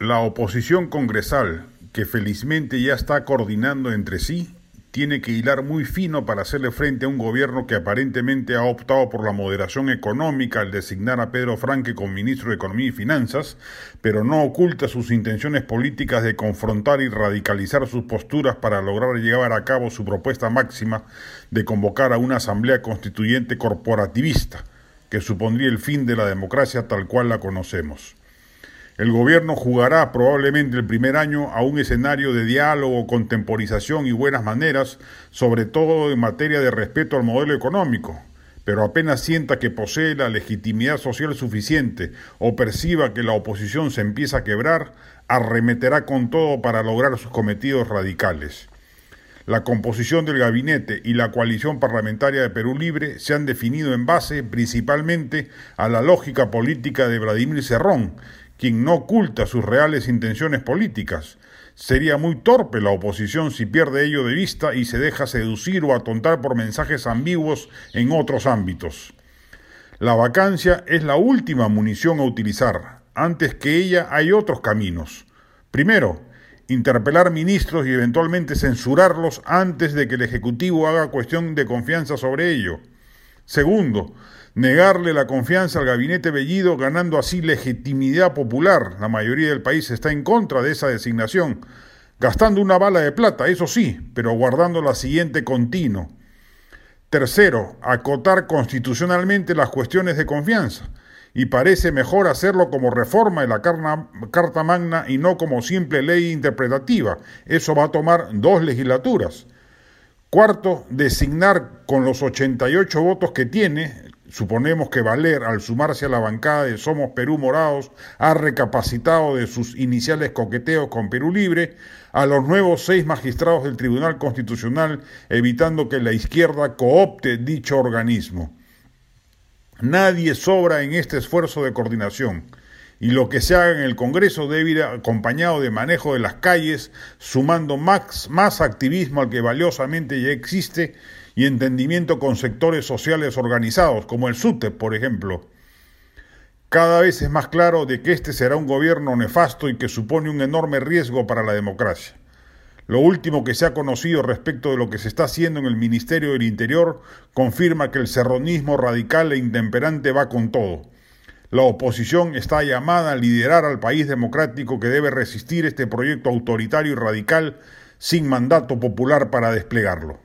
La oposición congresal, que felizmente ya está coordinando entre sí, tiene que hilar muy fino para hacerle frente a un gobierno que aparentemente ha optado por la moderación económica al designar a Pedro Franque como ministro de Economía y Finanzas, pero no oculta sus intenciones políticas de confrontar y radicalizar sus posturas para lograr llevar a cabo su propuesta máxima de convocar a una asamblea constituyente corporativista, que supondría el fin de la democracia tal cual la conocemos. El gobierno jugará probablemente el primer año a un escenario de diálogo, contemporización y buenas maneras, sobre todo en materia de respeto al modelo económico, pero apenas sienta que posee la legitimidad social suficiente o perciba que la oposición se empieza a quebrar, arremeterá con todo para lograr sus cometidos radicales. La composición del gabinete y la coalición parlamentaria de Perú Libre se han definido en base principalmente a la lógica política de Vladimir Cerrón, quien no oculta sus reales intenciones políticas. Sería muy torpe la oposición si pierde ello de vista y se deja seducir o atontar por mensajes ambiguos en otros ámbitos. La vacancia es la última munición a utilizar. Antes que ella hay otros caminos. Primero, interpelar ministros y eventualmente censurarlos antes de que el Ejecutivo haga cuestión de confianza sobre ello. Segundo, negarle la confianza al gabinete Bellido, ganando así legitimidad popular. La mayoría del país está en contra de esa designación, gastando una bala de plata, eso sí, pero guardando la siguiente continuo. Tercero, acotar constitucionalmente las cuestiones de confianza. Y parece mejor hacerlo como reforma de la Carta Magna y no como simple ley interpretativa. Eso va a tomar dos legislaturas. Cuarto, designar con los 88 votos que tiene Suponemos que Valer, al sumarse a la bancada de Somos Perú Morados, ha recapacitado de sus iniciales coqueteos con Perú Libre a los nuevos seis magistrados del Tribunal Constitucional, evitando que la izquierda coopte dicho organismo. Nadie sobra en este esfuerzo de coordinación y lo que se haga en el Congreso debe ir acompañado de manejo de las calles, sumando más, más activismo al que valiosamente ya existe y entendimiento con sectores sociales organizados, como el SUTEP, por ejemplo. Cada vez es más claro de que este será un gobierno nefasto y que supone un enorme riesgo para la democracia. Lo último que se ha conocido respecto de lo que se está haciendo en el Ministerio del Interior confirma que el serronismo radical e intemperante va con todo. La oposición está llamada a liderar al país democrático que debe resistir este proyecto autoritario y radical sin mandato popular para desplegarlo.